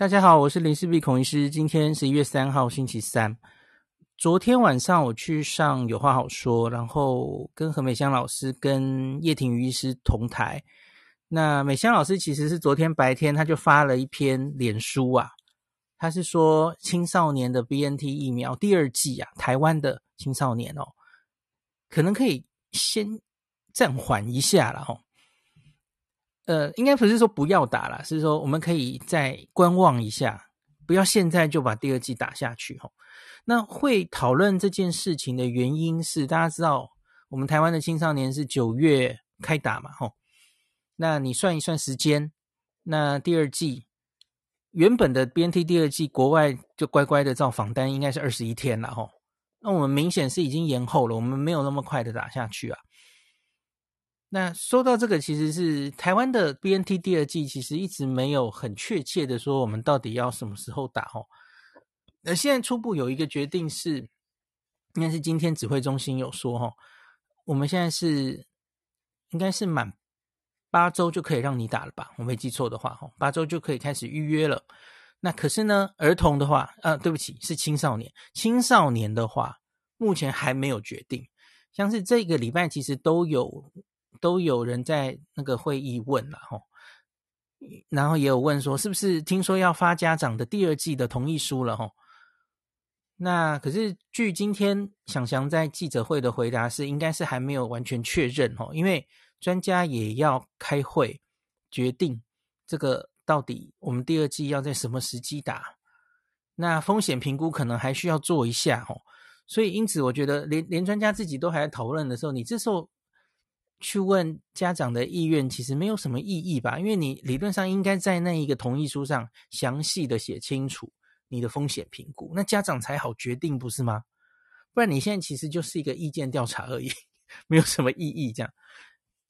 大家好，我是林氏璧孔医师。今天十一月三号，星期三。昨天晚上我去上有话好说，然后跟何美香老师跟叶婷瑜医师同台。那美香老师其实是昨天白天他就发了一篇脸书啊，他是说青少年的 BNT 疫苗第二季啊，台湾的青少年哦，可能可以先暂缓一下了哦。呃，应该不是说不要打了，是说我们可以再观望一下，不要现在就把第二季打下去哦。那会讨论这件事情的原因是，大家知道我们台湾的青少年是九月开打嘛，吼，那你算一算时间，那第二季原本的 BNT 第二季国外就乖乖的照访单，应该是二十一天了，吼，那我们明显是已经延后了，我们没有那么快的打下去啊。那说到这个，其实是台湾的 BNT 第二剂，其实一直没有很确切的说我们到底要什么时候打，吼。那现在初步有一个决定是，应该是今天指挥中心有说哈，我们现在是应该是满八周就可以让你打了吧？我没记错的话哈，八周就可以开始预约了。那可是呢，儿童的话，呃，对不起，是青少年。青少年的话，目前还没有决定。像是这个礼拜其实都有都有人在那个会议问了吼，然后也有问说，是不是听说要发家长的第二季的同意书了吼？那可是，据今天祥祥在记者会的回答是，应该是还没有完全确认哦，因为专家也要开会决定这个到底我们第二季要在什么时机打，那风险评估可能还需要做一下哦，所以因此我觉得连连专家自己都还在讨论的时候，你这时候去问家长的意愿，其实没有什么意义吧？因为你理论上应该在那一个同意书上详细的写清楚。你的风险评估，那家长才好决定，不是吗？不然你现在其实就是一个意见调查而已，没有什么意义。这样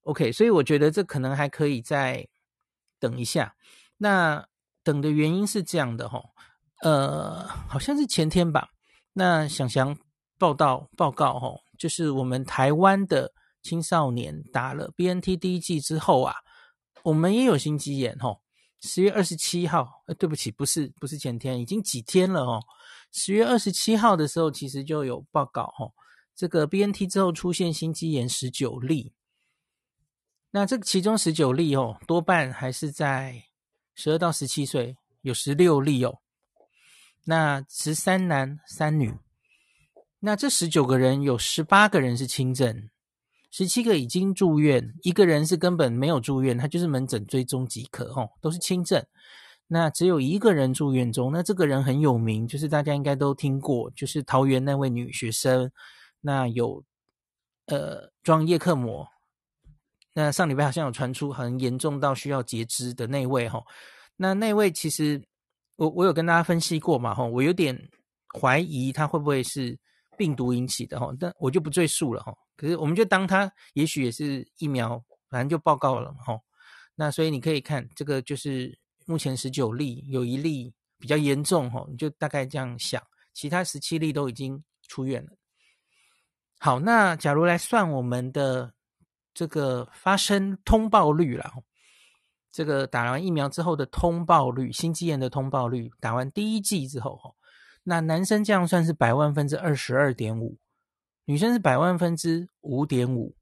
，OK，所以我觉得这可能还可以再等一下。那等的原因是这样的齁，呃，好像是前天吧。那祥祥报道报告齁，就是我们台湾的青少年打了 BNT 第一剂之后啊，我们也有心肌炎齁。十月二十七号，呃，对不起，不是不是前天，已经几天了哦。十月二十七号的时候，其实就有报告哦，这个 BNT 之后出现心肌炎十九例。那这个其中十九例哦，多半还是在十二到十七岁，有十六例哦。那十三男三女，那这十九个人有十八个人是轻症。十七个已经住院，一个人是根本没有住院，他就是门诊追踪即可，吼，都是轻症。那只有一个人住院中，那这个人很有名，就是大家应该都听过，就是桃园那位女学生，那有呃装叶克膜，那上礼拜好像有传出很严重到需要截肢的那位，吼，那那位其实我我有跟大家分析过嘛，吼，我有点怀疑他会不会是病毒引起的，吼，但我就不赘述了，吼。可是我们就当它也许也是疫苗，反正就报告了嘛，吼。那所以你可以看这个，就是目前十九例，有一例比较严重，吼，你就大概这样想，其他十七例都已经出院了。好，那假如来算我们的这个发生通报率了，这个打完疫苗之后的通报率，心肌炎的通报率，打完第一剂之后，吼，那男生这样算是百万分之二十二点五。女生是百万分之五点五，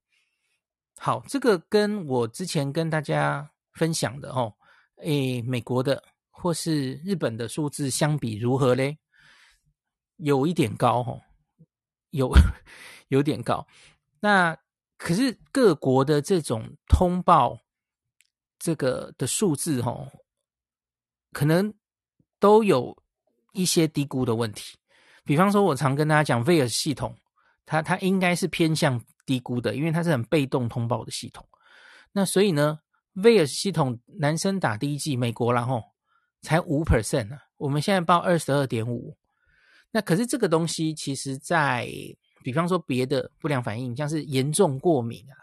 好，这个跟我之前跟大家分享的哦，诶，美国的或是日本的数字相比如何嘞？有一点高哦，有 有点高。那可是各国的这种通报这个的数字哦，可能都有一些低估的问题。比方说，我常跟大家讲 vs 系统。它它应该是偏向低估的，因为它是很被动通报的系统。那所以呢 vs 系统男生打第一剂，美国然后才五 percent 啊，我们现在报二十二点五。那可是这个东西，其实在比方说别的不良反应，像是严重过敏啊，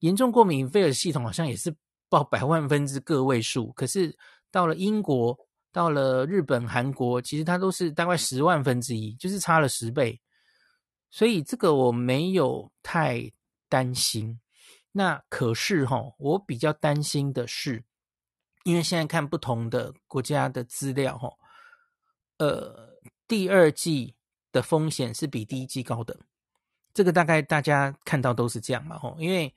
严重过敏 vs 系统好像也是报百万分之个位数，可是到了英国、到了日本、韩国，其实它都是大概十万分之一，就是差了十倍。所以这个我没有太担心，那可是哈，我比较担心的是因为现在看不同的国家的资料，哈，呃，第二季的风险是比第一季高的，这个大概大家看到都是这样嘛，吼，因为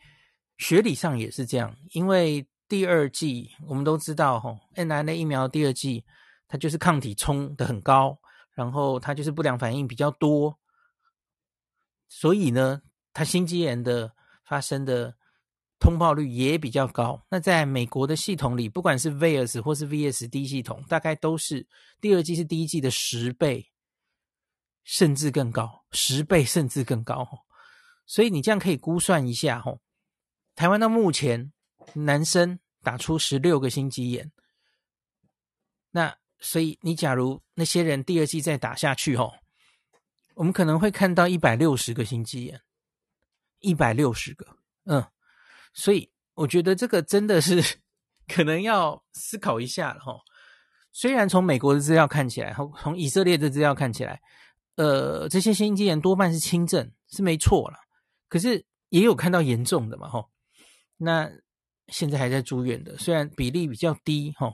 学理上也是这样，因为第二季我们都知道，哈，mRNA 疫苗第二季它就是抗体冲得很高，然后它就是不良反应比较多，所以呢，它心肌炎的发生的。通报率也比较高。那在美国的系统里，不管是 VAERS 或是 VSD 系统，大概都是第二季是第一季的十倍，甚至更高，十倍甚至更高。所以你这样可以估算一下，吼，台湾到目前男生打出十六个心肌炎，那所以你假如那些人第二季再打下去，吼，我们可能会看到一百六十个心肌炎，一百六十个，嗯。所以我觉得这个真的是 可能要思考一下了哈。虽然从美国的资料看起来，从以色列的资料看起来，呃，这些心肌炎多半是轻症，是没错了。可是也有看到严重的嘛哈。那现在还在住院的，虽然比例比较低哈。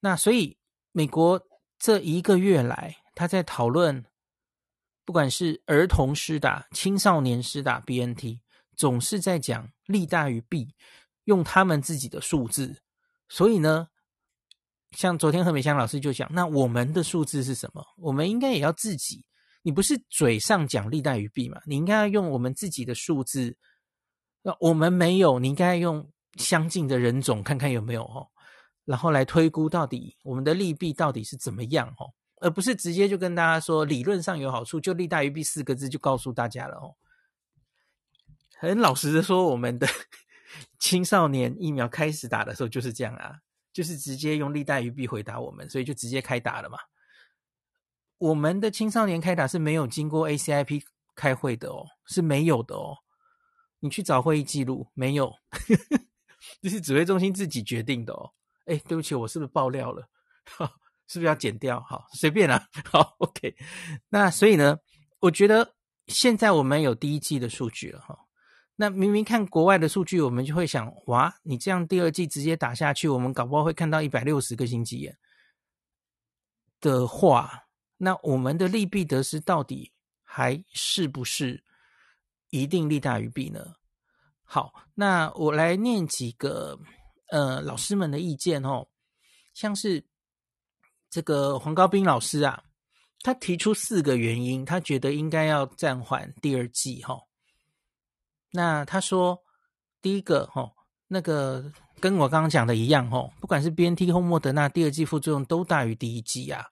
那所以美国这一个月来，他在讨论，不管是儿童施打、青少年施打 BNT。总是在讲利大于弊，用他们自己的数字，所以呢，像昨天何美香老师就讲，那我们的数字是什么？我们应该也要自己，你不是嘴上讲利大于弊嘛？你应该要用我们自己的数字，那我们没有，你应该用相近的人种看看有没有哦，然后来推估到底我们的利弊到底是怎么样哦，而不是直接就跟大家说理论上有好处，就利大于弊四个字就告诉大家了哦。很老实的说，我们的 青少年疫苗开始打的时候就是这样啊，就是直接用利大于弊回答我们，所以就直接开打了嘛。我们的青少年开打是没有经过 ACIP 开会的哦，是没有的哦。你去找会议记录，没有，这是指挥中心自己决定的哦。哎，对不起，我是不是爆料了？是不是要剪掉？好，随便啦。好，OK。那所以呢，我觉得现在我们有第一季的数据了哈。那明明看国外的数据，我们就会想，哇，你这样第二季直接打下去，我们搞不好会看到一百六十个心肌炎的话，那我们的利弊得失到底还是不是一定利大于弊呢？好，那我来念几个呃老师们的意见哦，像是这个黄高斌老师啊，他提出四个原因，他觉得应该要暂缓第二季哈、哦。那他说，第一个哈，那个跟我刚刚讲的一样哈，不管是 BNT 或莫德纳，第二季副作用都大于第一季啊。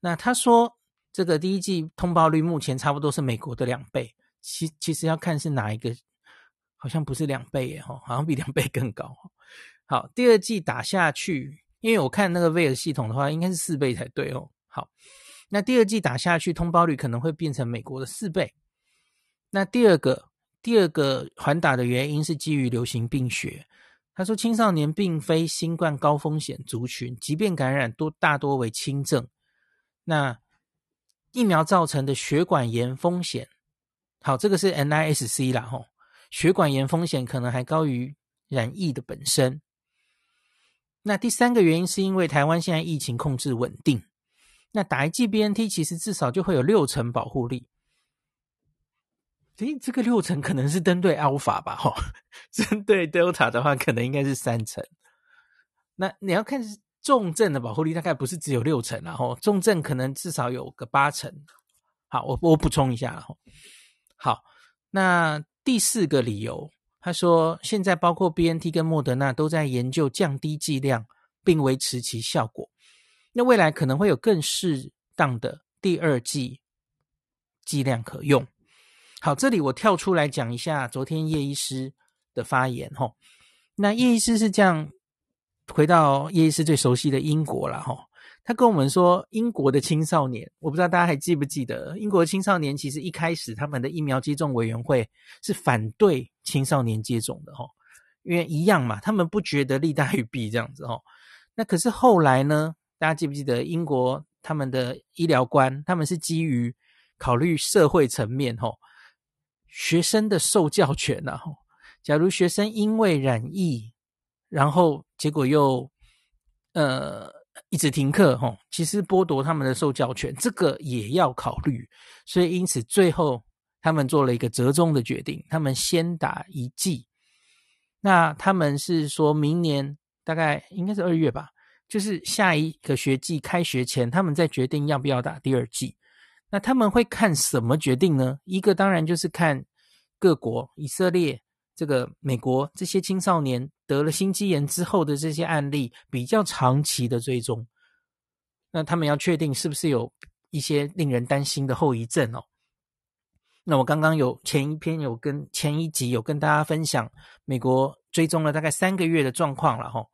那他说，这个第一季通报率目前差不多是美国的两倍，其其实要看是哪一个，好像不是两倍耶哈，好像比两倍更高。好，第二季打下去，因为我看那个 VAERS 系统的话，应该是四倍才对哦。好，那第二季打下去，通报率可能会变成美国的四倍。那第二个。第二个缓打的原因是基于流行病学。他说，青少年并非新冠高风险族群，即便感染多大多为轻症。那疫苗造成的血管炎风险，好，这个是 NISC 啦，吼，血管炎风险可能还高于染疫的本身。那第三个原因是因为台湾现在疫情控制稳定，那打一剂 BNT 其实至少就会有六成保护力。诶，这个六成可能是针对 Alpha 吧？哈，针对 Delta 的话，可能应该是三成。那你要看重症的保护力，大概不是只有六成，然后重症可能至少有个八成。好，我我补充一下，哈。好，那第四个理由，他说现在包括 BNT 跟莫德纳都在研究降低剂量，并维持其效果。那未来可能会有更适当的第二剂剂量可用。好，这里我跳出来讲一下昨天叶医师的发言哈。那叶医师是这样，回到叶医师最熟悉的英国了哈。他跟我们说，英国的青少年，我不知道大家还记不记得，英国的青少年其实一开始他们的疫苗接种委员会是反对青少年接种的哈，因为一样嘛，他们不觉得利大于弊这样子哈。那可是后来呢，大家记不记得英国他们的医疗官，他们是基于考虑社会层面哈。学生的受教权啊，假如学生因为染疫，然后结果又呃一直停课吼，其实剥夺他们的受教权，这个也要考虑。所以因此最后他们做了一个折中的决定，他们先打一剂。那他们是说明年大概应该是二月吧，就是下一个学季开学前，他们再决定要不要打第二剂。那他们会看什么决定呢？一个当然就是看各国，以色列、这个美国这些青少年得了心肌炎之后的这些案例比较长期的追踪。那他们要确定是不是有一些令人担心的后遗症哦。那我刚刚有前一篇有跟前一集有跟大家分享美国追踪了大概三个月的状况了哈。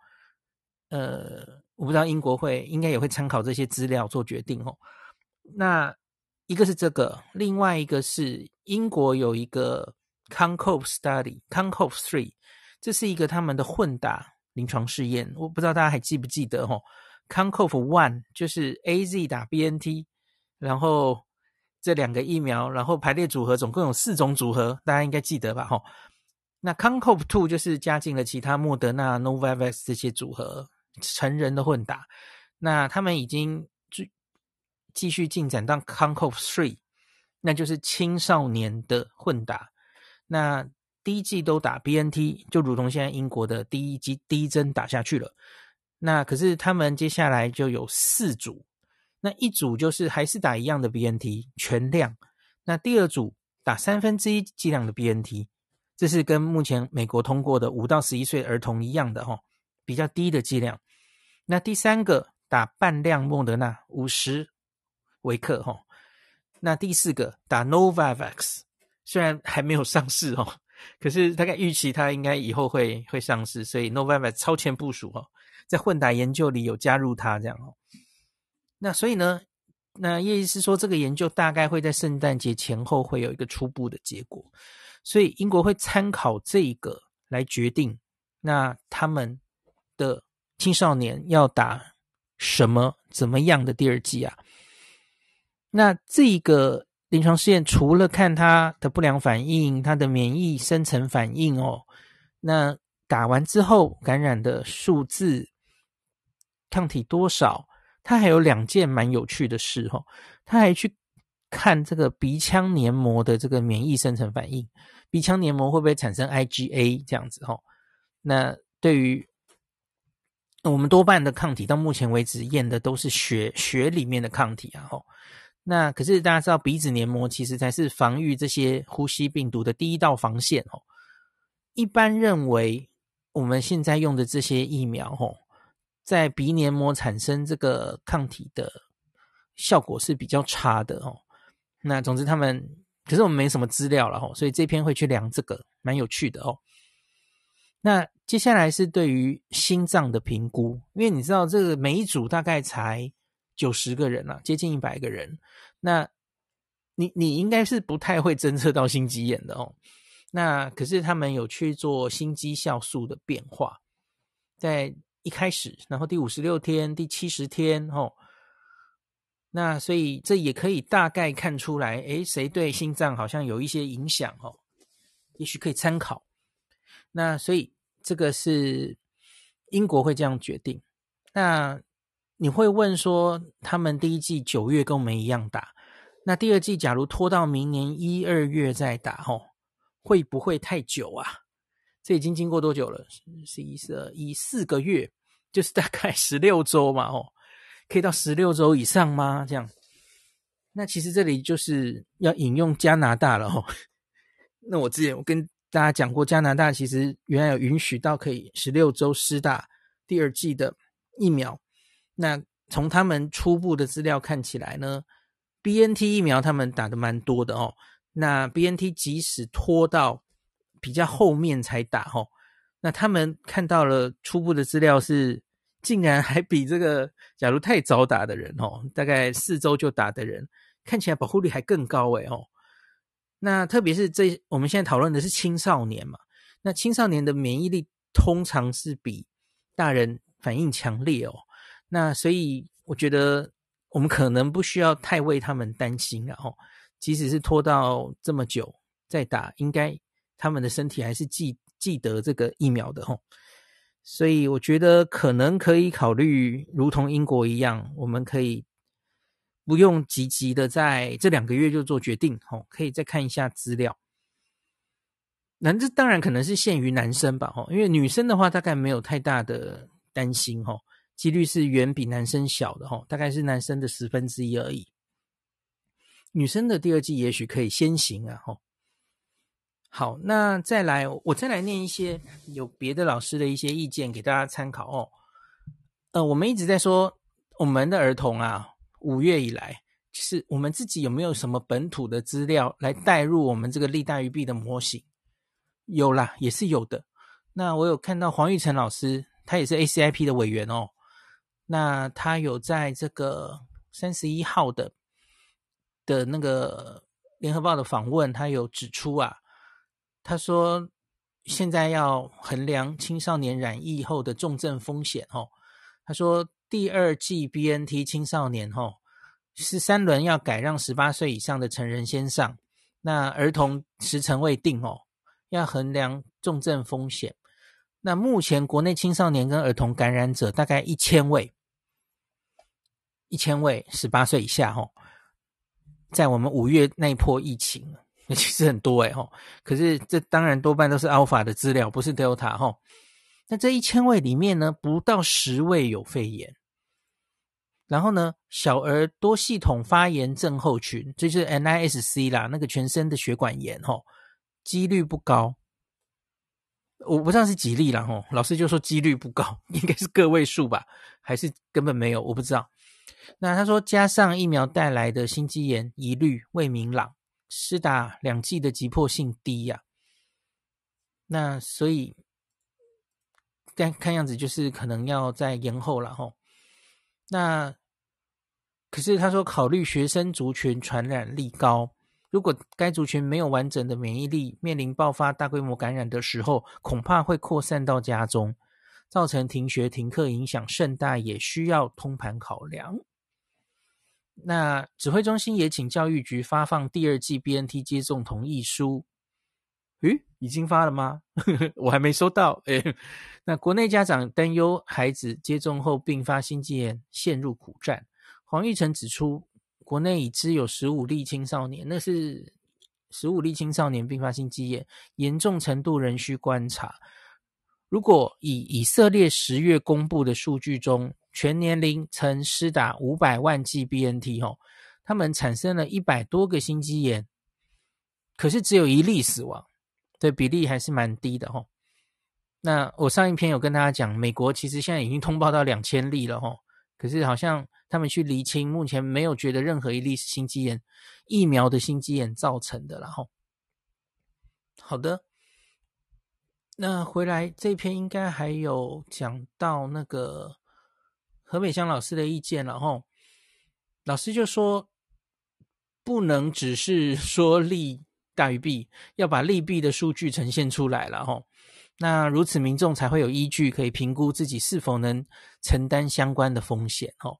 呃，我不知道英国会应该也会参考这些资料做决定哦。那。一个是这个，另外一个是英国有一个 Concove Study，Concove Three，这是一个他们的混打临床试验。我不知道大家还记不记得哦，Concove One 就是 AZ 打 BNT，然后这两个疫苗，然后排列组合总共有四种组合，大家应该记得吧？哈，那 Concove Two 就是加进了其他莫德纳、Novavax 这些组合，成人的混打。那他们已经。继继续进展到 Concove Three，那就是青少年的混打。那第一剂都打 BNT，就如同现在英国的第一剂第一针打下去了。那可是他们接下来就有四组，那一组就是还是打一样的 BNT 全量，那第二组打三分之一剂量的 BNT，这是跟目前美国通过的五到十一岁儿童一样的哈，比较低的剂量。那第三个打半量莫德纳五十。维克哈，那第四个打 Novavax，虽然还没有上市哦，可是大概预期它应该以后会会上市，所以 Novavax 超前部署哦，在混打研究里有加入它这样哦。那所以呢，那叶医师说这个研究大概会在圣诞节前后会有一个初步的结果，所以英国会参考这个来决定，那他们的青少年要打什么怎么样的第二剂啊？那这个临床试验除了看它的不良反应、它的免疫生成反应哦，那打完之后感染的数字、抗体多少，它还有两件蛮有趣的事哦，它还去看这个鼻腔黏膜的这个免疫生成反应，鼻腔黏膜会不会产生 IgA 这样子哦？那对于我们多半的抗体到目前为止验的都是血血里面的抗体啊，吼。那可是大家知道，鼻子黏膜其实才是防御这些呼吸病毒的第一道防线哦。一般认为，我们现在用的这些疫苗哦，在鼻黏膜产生这个抗体的效果是比较差的哦。那总之他们，可是我们没什么资料了哦，所以这篇会去量这个，蛮有趣的哦。那接下来是对于心脏的评估，因为你知道这个每一组大概才。九十个人了，接近一百个人。那你你应该是不太会侦测到心肌炎的哦。那可是他们有去做心肌酵素的变化，在一开始，然后第五十六天、第七十天哦。那所以这也可以大概看出来，诶，谁对心脏好像有一些影响哦？也许可以参考。那所以这个是英国会这样决定。那。你会问说，他们第一季九月跟我们一样打，那第二季假如拖到明年一二月再打，吼，会不会太久啊？这已经经过多久了？十一、十二、一四个月，就是大概十六周嘛，吼，可以到十六周以上吗？这样？那其实这里就是要引用加拿大了，吼。那我之前我跟大家讲过，加拿大其实原来有允许到可以十六周施打第二季的疫苗。那从他们初步的资料看起来呢，BNT 疫苗他们打的蛮多的哦。那 BNT 即使拖到比较后面才打哦，那他们看到了初步的资料是，竟然还比这个假如太早打的人哦，大概四周就打的人，看起来保护率还更高诶哦。那特别是这我们现在讨论的是青少年嘛，那青少年的免疫力通常是比大人反应强烈哦。那所以我觉得我们可能不需要太为他们担心，然后即使是拖到这么久再打，应该他们的身体还是记记得这个疫苗的吼。所以我觉得可能可以考虑，如同英国一样，我们可以不用急急的在这两个月就做决定，吼，可以再看一下资料。那这当然可能是限于男生吧，吼，因为女生的话大概没有太大的担心，吼，几率是远比男生小的，哦，大概是男生的十分之一而已。女生的第二季也许可以先行啊，哦。好，那再来，我再来念一些有别的老师的一些意见给大家参考哦。呃，我们一直在说我们的儿童啊，五月以来，就是我们自己有没有什么本土的资料来带入我们这个利大于弊的模型？有啦，也是有的。那我有看到黄玉成老师，他也是 ACIP 的委员哦。那他有在这个三十一号的的那个联合报的访问，他有指出啊。他说：“现在要衡量青少年染疫后的重症风险。哦，他说第二剂 BNT 青少年，哦，是三轮要改让十八岁以上的成人先上，那儿童时程未定哦，要衡量重症风险。那目前国内青少年跟儿童感染者大概一千位，一千位十八岁以下，哦，在我们五月那一波疫情。”那其实很多诶，可是这当然多半都是 Alpha 的资料，不是 Delta 齁。那这一千位里面呢，不到十位有肺炎。然后呢，小儿多系统发炎症候群，这就是 NISC 啦，那个全身的血管炎齁，几率不高。我不知道是几例啦齁，老师就说几率不高，应该是个位数吧，还是根本没有，我不知道。那他说加上疫苗带来的心肌炎疑虑未明朗。施打两剂的急迫性低呀、那所以但看样子就是可能要再延后了吼。那可是他说考虑学生族群传染力高，如果该族群没有完整的免疫力，面临爆发大规模感染的时候，恐怕会扩散到家中，造成停学停课影响甚大，也需要通盘考量。那指挥中心也请教育局发放第二剂 BNT 接种同意书。咦，已经发了吗？我还没收到。诶，那国内家长担忧孩子接种后并发心肌炎，陷入苦战。黄玉成指出，国内已知有十五例青少年，那是十五例青少年并发心肌炎，严重程度仍需观察。如果以以色列十月公布的数据中，全年龄曾施打五百万剂 BNT 后，他们产生了一百多个心肌炎，可是只有一例死亡，对比例还是蛮低的吼。那我上一篇有跟大家讲，美国其实现在已经通报到两千例了吼，可是好像他们去厘清，目前没有觉得任何一例是心肌炎疫苗的心肌炎造成的了吼。好的，那回来这篇应该还有讲到那个。何美香老师的意见了吼，老师就说不能只是 说利大于弊，要把利弊的数据呈现出来了哈，那如此民众才会有依据可以评估自己是否能承担相关的风险吼，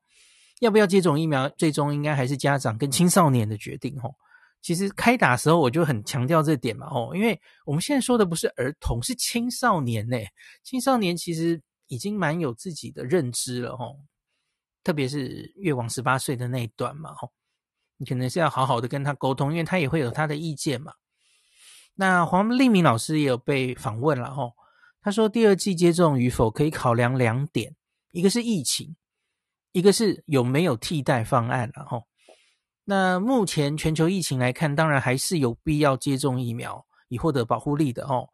要不要接种疫苗，最终应该还是家长跟青少年的决定吼。其实开打的时候我就很强调这点嘛吼，因为我们现在说的不是儿童，是青少年呢，青少年其实。已经蛮有自己的认知了吼，特别是越往十八岁的那一段嘛吼，你可能是要好好的跟他沟通，因为他也会有他的意见嘛。那黄立明老师也有被访问了吼，他说第二季接种与否可以考量两点，一个是疫情，一个是有没有替代方案了吼。那目前全球疫情来看，当然还是有必要接种疫苗以获得保护力的哦。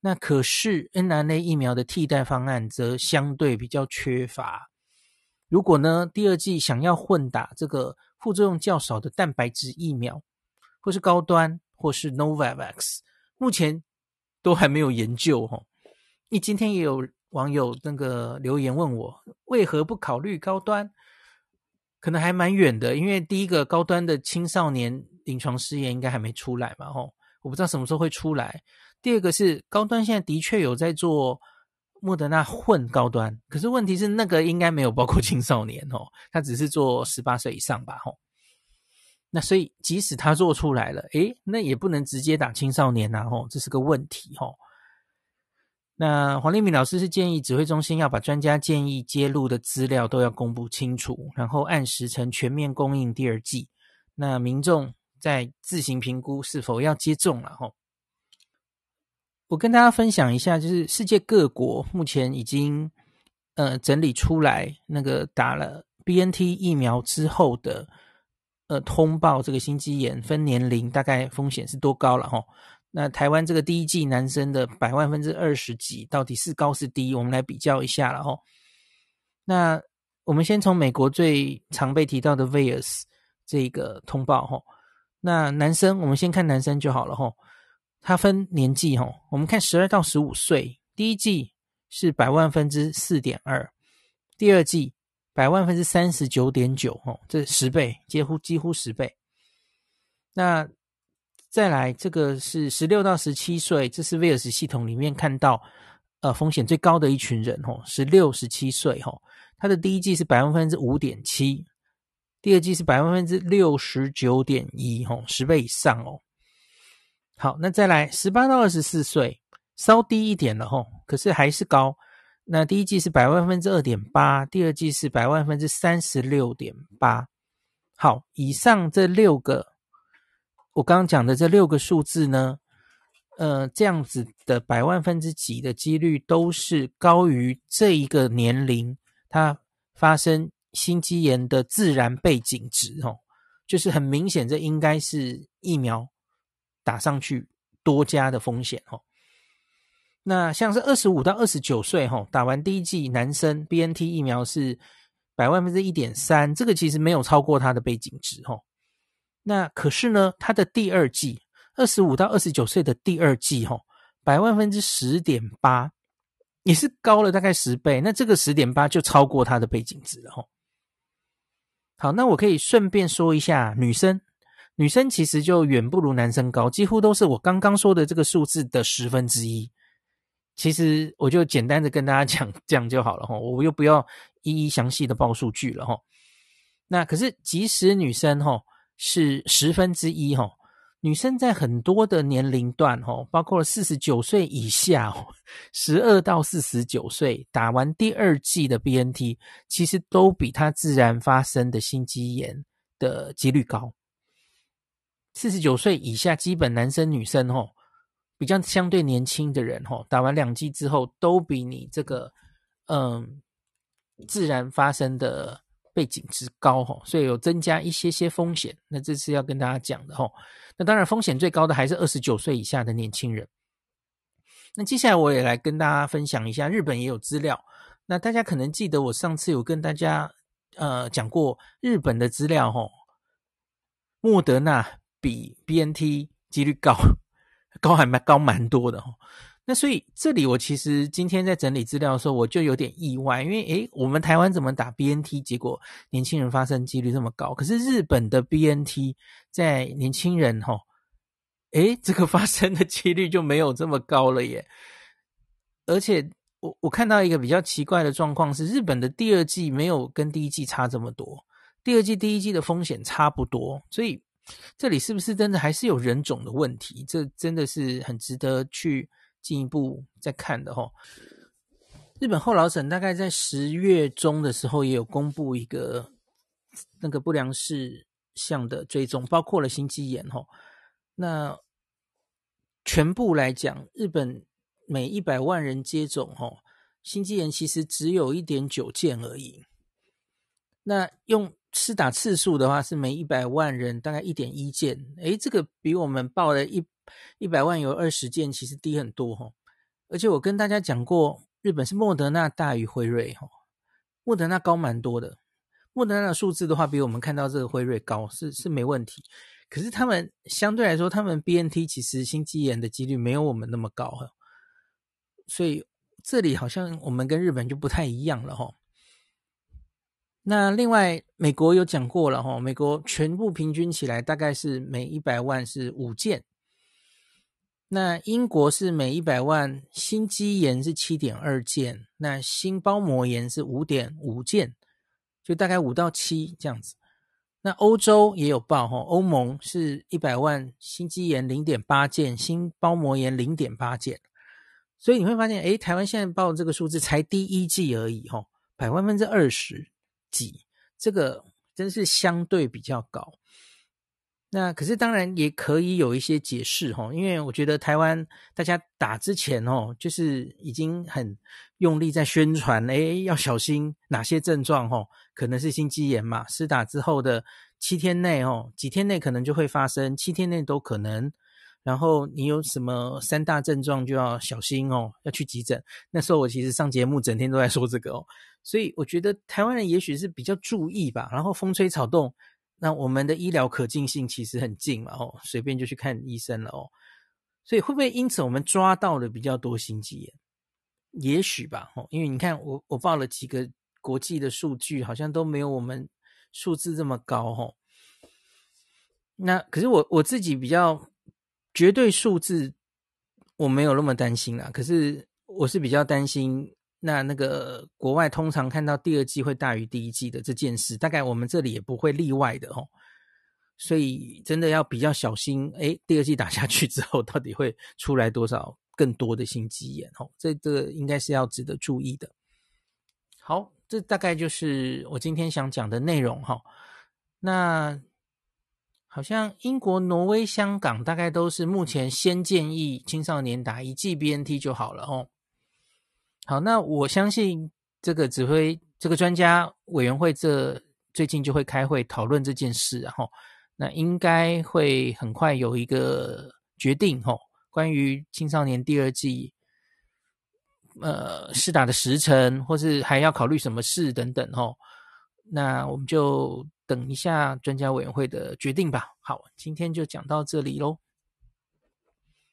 那可是 mRNA 疫苗的替代方案则相对比较缺乏。如果呢，第二季想要混打这个副作用较少的蛋白质疫苗，或是高端，或是 Novavax，目前都还没有研究哈。你今天也有网友那个留言问我，为何不考虑高端？可能还蛮远的，因为第一个高端的青少年临床试验应该还没出来嘛，吼，我不知道什么时候会出来。第二个是高端，现在的确有在做莫德纳混高端，可是问题是那个应该没有包括青少年哦，他只是做十八岁以上吧吼。那所以即使他做出来了，诶，那也不能直接打青少年呐吼，这是个问题吼。那黄立民老师是建议指挥中心要把专家建议揭露的资料都要公布清楚，然后按时程全面供应第二剂。那民众再自行评估是否要接种了吼。我跟大家分享一下，就是世界各国目前已经呃整理出来那个打了 BNT 疫苗之后的呃通报这个心肌炎分年龄大概风险是多高了吼。那台湾这个第一季男生的百万分之二十几，到底是高是低？我们来比较一下了吼。那我们先从美国最常被提到的 Vias 这个通报吼。那男生，我们先看男生就好了吼。它分年纪吼，我们看十二到十五岁，第一季是百万分之四点二，第二季百万分之三十九点九吼，这十倍，几乎几乎十倍。那再来，这个是十六到十七岁，这是威尔斯系统里面看到呃风险最高的一群人吼，十六、十七岁吼，他的第一季是百万分之五点七，第二季是百万分之六十九点一吼，十倍以上哦。好，那再来十八到二十四岁，稍低一点了吼，可是还是高。那第一季是百万分之二点八，第二季是百万分之三十六点八。好，以上这六个。我刚刚讲的这六个数字呢，呃，这样子的百万分之几的几率都是高于这一个年龄它发生心肌炎的自然背景值哦，就是很明显，这应该是疫苗打上去多加的风险哦。那像是二十五到二十九岁哈，打完第一剂男生 BNT 疫苗是百万分之一点三，这个其实没有超过它的背景值哦。那可是呢，他的第二季，二十五到二十九岁的第二季，吼，百万分之十点八，也是高了大概十倍。那这个十点八就超过他的背景值了，吼。好，那我可以顺便说一下，女生，女生其实就远不如男生高，几乎都是我刚刚说的这个数字的十分之一。其实我就简单的跟大家讲这样就好了，吼，我又不要一一详细的报数据了，吼。那可是即使女生，吼。是十分之一哈，女生在很多的年龄段哈，包括了四十九岁以下哦，十二到四十九岁打完第二剂的 BNT，其实都比她自然发生的心肌炎的几率高。四十九岁以下，基本男生女生哦，比较相对年轻的人哦，打完两剂之后，都比你这个嗯自然发生的。背景之高哈，所以有增加一些些风险。那这是要跟大家讲的哈。那当然，风险最高的还是二十九岁以下的年轻人。那接下来我也来跟大家分享一下，日本也有资料。那大家可能记得我上次有跟大家呃讲过日本的资料哈，莫德纳比 BNT 几率高，高还蛮高蛮多的哈。那所以这里我其实今天在整理资料的时候，我就有点意外，因为诶，我们台湾怎么打 BNT，结果年轻人发生几率这么高？可是日本的 BNT 在年轻人哈，诶，这个 发生的几率就没有这么高了耶。而且我我看到一个比较奇怪的状况是，日本的第二季没有跟第一季差这么多，第二季第一季的风险差不多，所以这里是不是真的还是有人种的问题？这真的是很值得去。进一步再看的齁，日本厚劳省大概在十月中的时候也有公布一个那个不良事项的追踪，包括了心肌炎哦。那全部来讲，日本每一百万人接种齁，心肌炎其实只有一点九件而已。那用施打次数的话，是每一百万人大概一点一件。诶，这个比我们报的一。一百万有二十件，其实低很多哈。而且我跟大家讲过，日本是莫德纳大于辉瑞哈，莫德纳高蛮多的。莫德纳的数字的话，比我们看到这个辉瑞高，是是没问题。可是他们相对来说，他们 BNT 其实心肌炎的几率没有我们那么高哈。所以这里好像我们跟日本就不太一样了哈。那另外，美国有讲过了哈，美国全部平均起来大概是每一百万是五件。那英国是每一百万心肌炎是七点二件，那心包膜炎是五点五件，就大概五到七这样子。那欧洲也有报哈，欧盟是一百万心肌炎零点八件，心包膜炎零点八件。所以你会发现，诶，台湾现在报这个数字才第一季而已，哈，百万分之二十几，这个真是相对比较高。那可是当然也可以有一些解释，吼，因为我觉得台湾大家打之前，哦，就是已经很用力在宣传，诶，要小心哪些症状，吼，可能是心肌炎嘛，施打之后的七天内，哦，几天内可能就会发生，七天内都可能。然后你有什么三大症状就要小心哦，要去急诊。那时候我其实上节目整天都在说这个哦，所以我觉得台湾人也许是比较注意吧。然后风吹草动，那我们的医疗可近性其实很近嘛哦，随便就去看医生了哦。所以会不会因此我们抓到的比较多心肌炎？也许吧哦，因为你看我我报了几个国际的数据，好像都没有我们数字这么高哦。那可是我我自己比较。绝对数字我没有那么担心啦，可是我是比较担心那那个国外通常看到第二季会大于第一季的这件事，大概我们这里也不会例外的哦。所以真的要比较小心，诶，第二季打下去之后，到底会出来多少更多的心肌炎哦？这这个应该是要值得注意的。好，这大概就是我今天想讲的内容哈。那。好像英国、挪威、香港大概都是目前先建议青少年打一剂 BNT 就好了哦。好，那我相信这个指挥这个专家委员会这最近就会开会讨论这件事，然后那应该会很快有一个决定哦，关于青少年第二季呃施打的时程，或是还要考虑什么事等等哦。那我们就。等一下专家委员会的决定吧。好，今天就讲到这里喽。